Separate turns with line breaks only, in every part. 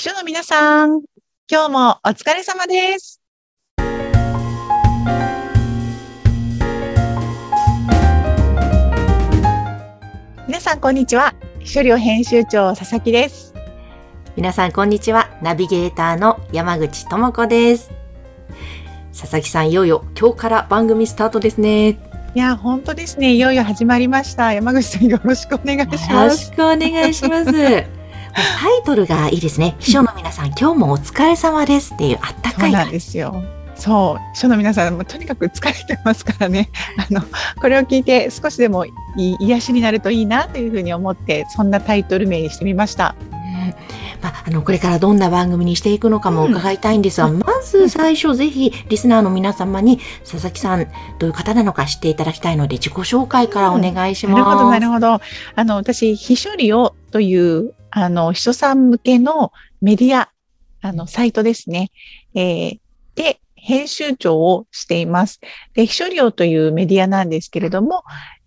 秘書の皆さん、今日もお疲れ様です。皆さん、こんにちは。秘書寮編集長、佐々木です。
皆さん、こんにちは。ナビゲーターの山口智子です。佐々木さん、いよいよ今日から番組スタートですね。
いや、本当ですね。いよいよ始まりました。山口さん、よろしくお願いし
よろ
ます。
しくお願いします。タイトルがいいですね。秘書の皆さん、今日もお疲れ様ですっていうあったかい感じ。
そうなんですよ。そう、秘書の皆さんもとにかく疲れてますからね。あの、これを聞いて少しでもいい癒しになるといいなというふうに思って、そんなタイトル名にしてみました。
うんまあ、あの、これからどんな番組にしていくのかも伺いたいんですが、まず最初ぜひリスナーの皆様に佐々木さんどういう方なのか知っていただきたいので自己紹介からお願いします。
なるほど、なるほど。あの、私、秘書利用という、あの、秘書さん向けのメディア、あの、サイトですね。えーで、編集長をしています。で、秘書利用というメディアなんですけれども、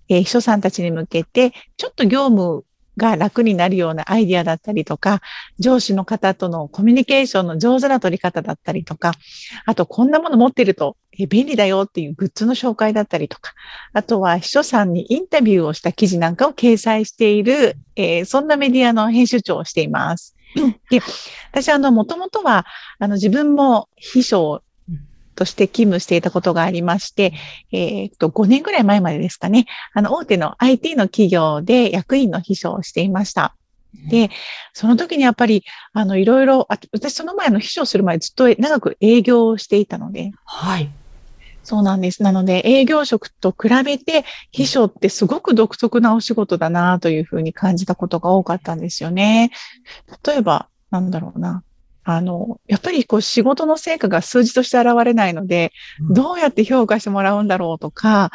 えー秘書さんたちに向けて、ちょっと業務が楽になるようなアイディアだったりとか、上司の方とのコミュニケーションの上手な取り方だったりとか、あと、こんなもの持ってると、えー便利だよっていうグッズの紹介だったりとか、あとは秘書さんにインタビューをした記事なんかを掲載している、えーそんなメディアの編集長をしています。で、私あの、もともとは、あの、自分も秘書として勤務していたことがありまして、えーっと、5年ぐらい前までですかね、あの、大手の IT の企業で役員の秘書をしていました。で、その時にやっぱり、あの、いろいろ、あ私その前の秘書をする前ずっと長く営業をしていたので、
はい。
そうなんです。なので、営業職と比べて、秘書ってすごく独特なお仕事だなというふうに感じたことが多かったんですよね。例えば、なんだろうな。あの、やっぱりこう仕事の成果が数字として現れないので、
うん。
どうやって評価してもらうんだろうとか、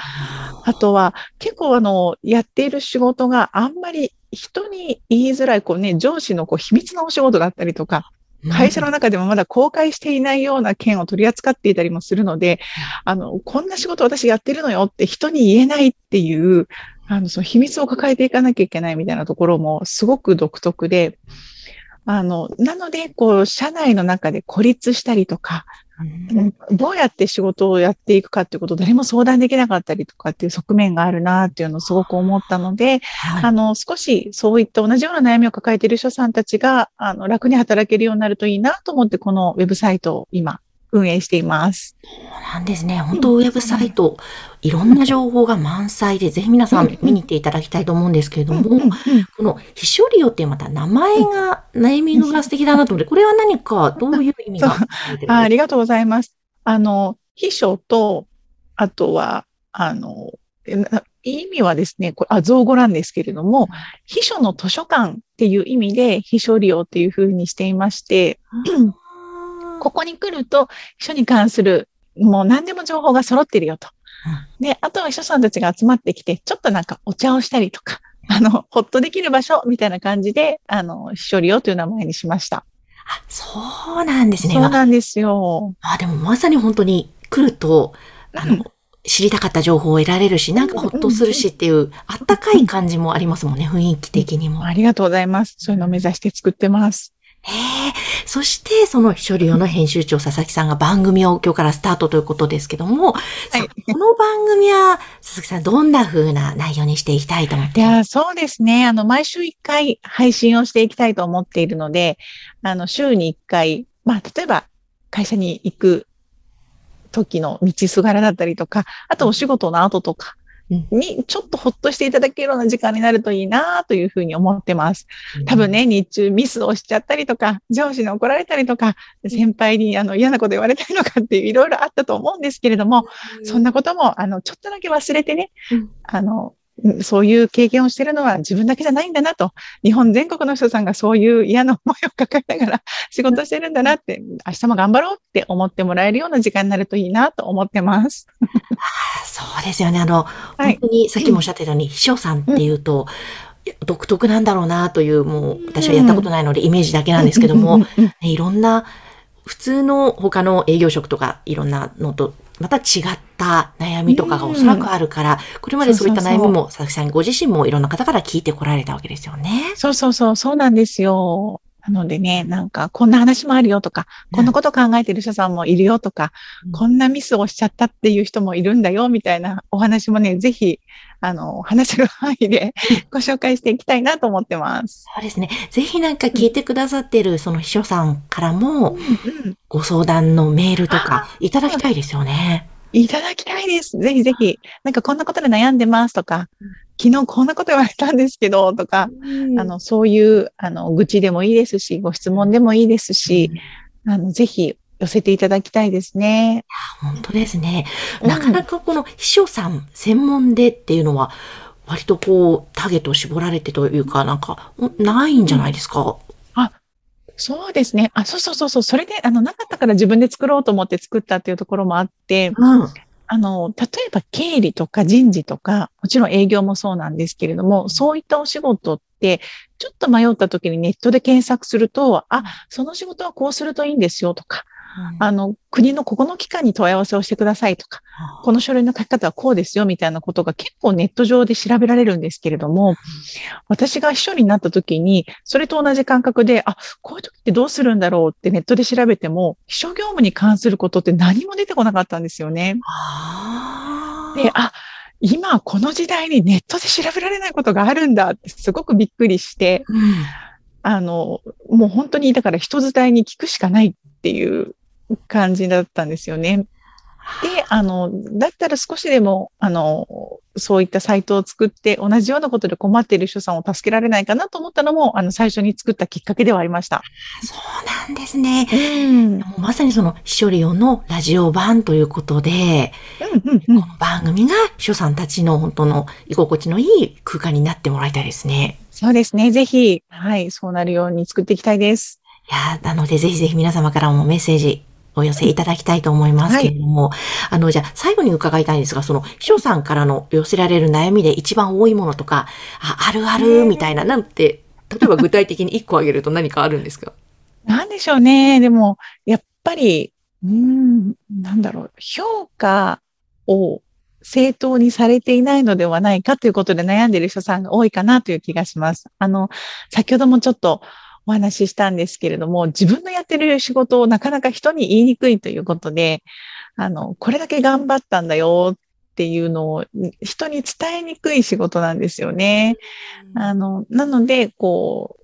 あとは結構あの、やっている仕事があんまり人に言いづらい、こうね、上司のこう秘密のお仕事だったりとか、会社の中でもまだ公開していないような件を取り扱っていたりもするので、あの、こんな仕事私やってるのよって人に言えないっていう、あの、その秘密を抱えていかなきゃいけないみたいなところもすごく独特で、あの、なので、こう、社内の中で孤立したりとか、
うん。
どうやって仕事をやっていくかっていうことを誰も相談できなかったりとかっていう側面があるなっていうのをすごく思ったので、
はい。
あの、少しそういった同じような悩みを抱えている人さんたちが、あの、楽に働けるようになるといいなと思って、このウェブサイトを今、運営しています。
そうなんですね。本当ウェブサイト、いろんな情報が満載で、ぜひ皆さん見に行っていただきたいと思うんですけれども、この秘書利用ってまた名前が、ネーミングが素敵だなと思って、これは何か、どういう意味が
あありがとうございます。あの、秘書と、あとは、あの、意味はですね、これ、あ、造語なんですけれども、秘書の図書館っていう意味で秘書利用っていうふうにしていまして、ここに来ると、秘書に関する、もう何でも情報が揃ってるよと。で、あとは秘書さんたちが集まってきて、ちょっとなんかお茶をしたりとか、あの、ほっとできる場所みたいな感じで、あの、秘書利用という名前にしました。
あ、そうなんですね。
そうなんですよ。
あ、でもまさに本当に来ると、あの、知りたかった情報を得られるし、なんかほっとするしっていう、あったかい感じもありますもんね、雰囲気的にも。
ありがとうございます。そういうのを目指して作ってます。
へえ。そして、その秘書利用の編集長、佐々木さんが番組を今日からスタートということですけども、さこの番組は、佐々木さん、どんな風な内容にしていきたいと思って
いや、そうですね。あの、毎週1回配信をしていきたいと思っているので、あの、週に1回、まあ、例えば、会社に行く時の道すがらだったりとか、あとお仕事の後とかに、ちょっとほっとしていただけるような時間になるといいなというふうに思ってます。多分。ね、日中ミスをしちゃったりとか、上司に怒られたりとか、先輩にあの嫌なこと言われたりとかっていういろいろあったと思うんですけれども、そんなことも、あの、ちょっとだけ忘れてね、
うん
あの、うんそういう経験をしているのは自分だけじゃないんだなと、日本全国の人さんがそういう嫌な思いを抱えながら仕事してるんだなって、明日も頑張ろうって思ってもらえるような時間になるといいなと思ってます。
あそうですよね。あの、
はい
本当にさっきもおっしゃってたように、秘書さんっていうと、独特なんだろうなという、もう、私はやったことないので、イメージだけなんですけども、いろんな、普通の他の営業職とか、いろんなのと、また違った悩みとかがおそらくあるから、これまでそういった悩みも、佐々木さんご自身もいろんな方から聞いてこられたわけですよね。
そうそうそう、そうなんですよ。なのでね、なんか、こんな話もあるよとか、こんなこと考えてる人さんもいるよとか、
うん。
こんなミスをしちゃったっていう人もいるんだよ、みたいなお話もね、ぜひ、あの、話せる範囲でご紹介していきたいなと思ってます。
そうですね。ぜひなんか聞いてくださってるその秘書さんからも
うん
ご相談のメールとかいただきたいですよね。
いただきたいです。ぜひぜひ、なんかこんなことで悩んでますとか、昨日こんなこと言われたんですけど、とか、あの、そういう、あの、愚痴でもいいですし、ご質問でもいいですし、あの、ぜひ寄せていただきたいですね。
本当ですね。
うん
なかなかこの秘書さん専門でっていうのは、割とこう、ターゲットを絞られてというか、なんか、ないんじゃないですか？
そうですね。あ、そうそうそうそう。それで、あの、なかったから自分で作ろうと思って作ったっていうところもあって、
うん。
あの、例えば経理とか人事とか、もちろん営業もそうなんですけれども、そういったお仕事って、ちょっと迷った時にネットで検索すると、あ、その仕事はこうするといいんですよとか、あの、国のここの機関に問い合わせをしてくださいとか、この書類の書き方はこうですよみたいなことが結構ネット上で調べられるんですけれども、私が秘書になった時に、それと同じ感覚で、あ、こういう時ってどうするんだろうってネットで調べても、秘書業務に関することって何も出てこなかったんですよね。で、あ、今この時代にネットで調べられないことがあるんだってすごくびっくりして、
うん。
あの、もう本当にだから人伝いに聞くしかないっていう感じだったんですよね。で、あの、だったら少しでも、あの、そういったサイトを作って同じようなことで困っている人さんを助けられないかなと思ったのも、あの、最初に作ったきっかけではありました。
そうなんですね。
うん。
まさにその秘書利用のラジオ版ということで、
うん、うん、
この番組が秘書さんたちの本当の居心地のいい空間になってもらいたいですね。
そうですね。ぜひ、はい、そうなるように作っていきたいです。
いやーなのでぜひぜひ皆様からもメッセージお寄せいただきたいと思いますけれども、あの、じゃあ最後に伺いたいんですが、その秘書さんからの寄せられる悩みで一番多いものとか、あ、あるあるみたいな、なんて、例えば具体的に一個挙げると何かあるんですか？
なんでしょうね。でも、やっぱり、うーん、なんだろう、評価を正当にされていないのではないかということで悩んでいる人さんが多いかなという気がします。あの、先ほどもちょっとお話ししたんですけれども、自分のやってる仕事をなかなか人に言いにくいということで、あの、これだけ頑張ったんだよっていうのを人に伝えにくい仕事なんですよね。あの、なので、こ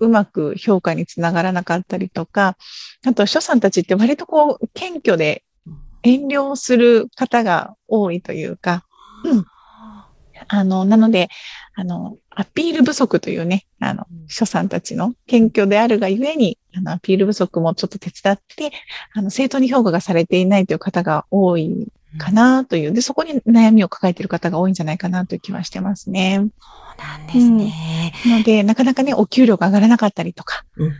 う、うまく評価につながらなかったりとか、あと、書さんたちって割とこう、謙虚で遠慮する方が多いというか、うん。あの、なので、あの、アピール不足というね、あの、書さんたちの謙虚であるがゆえに、あの、アピール不足もちょっと手伝って、あの、正当に評価がされていないという方が多いかなという、で、そこに悩みを抱えている方が多いんじゃないかなという気はしてますね。
そうなんですね。
ので、なかなかね、お給料が上がらなかったりとか、
うん。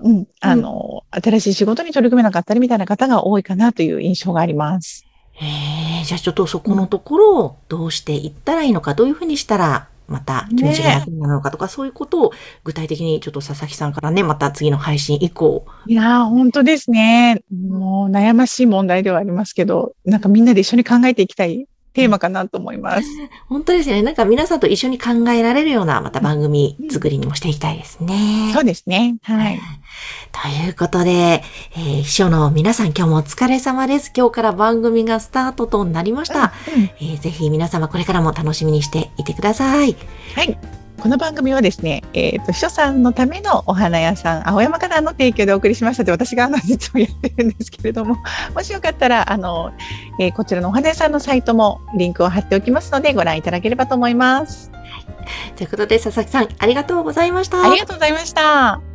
うん、あの、新しい仕事に取り組めなかったりみたいな方が多いかなという印象があります。
ええじゃあちょっとそこのところをどうしていったらいいのか、どういうふうにしたらまた気持ちが楽になるのかとか、そういうことを具体的にちょっと佐々木さんからね、また次の配信以降、
いやー、本当ですね。もう悩ましい問題ではありますけど、なんかみんなで一緒に考えていきたいテーマかなと思います。
本当ですよね。なんか皆さんと一緒に考えられるようなまた番組作りにもしていきたいですね。
そうですね。はい。
ということで、えー秘書の皆さん今日もお疲れ様です。今日から番組がスタートとなりました。
うん
えーぜひ皆様これからも楽しみにしていてください。
はい。この番組はですね、えっ、と、秘書さんのためのお花屋さん、青山花壇の提供でお送りしましたで、私があの、実はやってるんですけれども、もしよかったら、あの、えーこちらのお花屋さんのサイトもリンクを貼っておきますので、ご覧いただければと思います。
ということで佐々木さんありがとうございました。
ありがとうございました。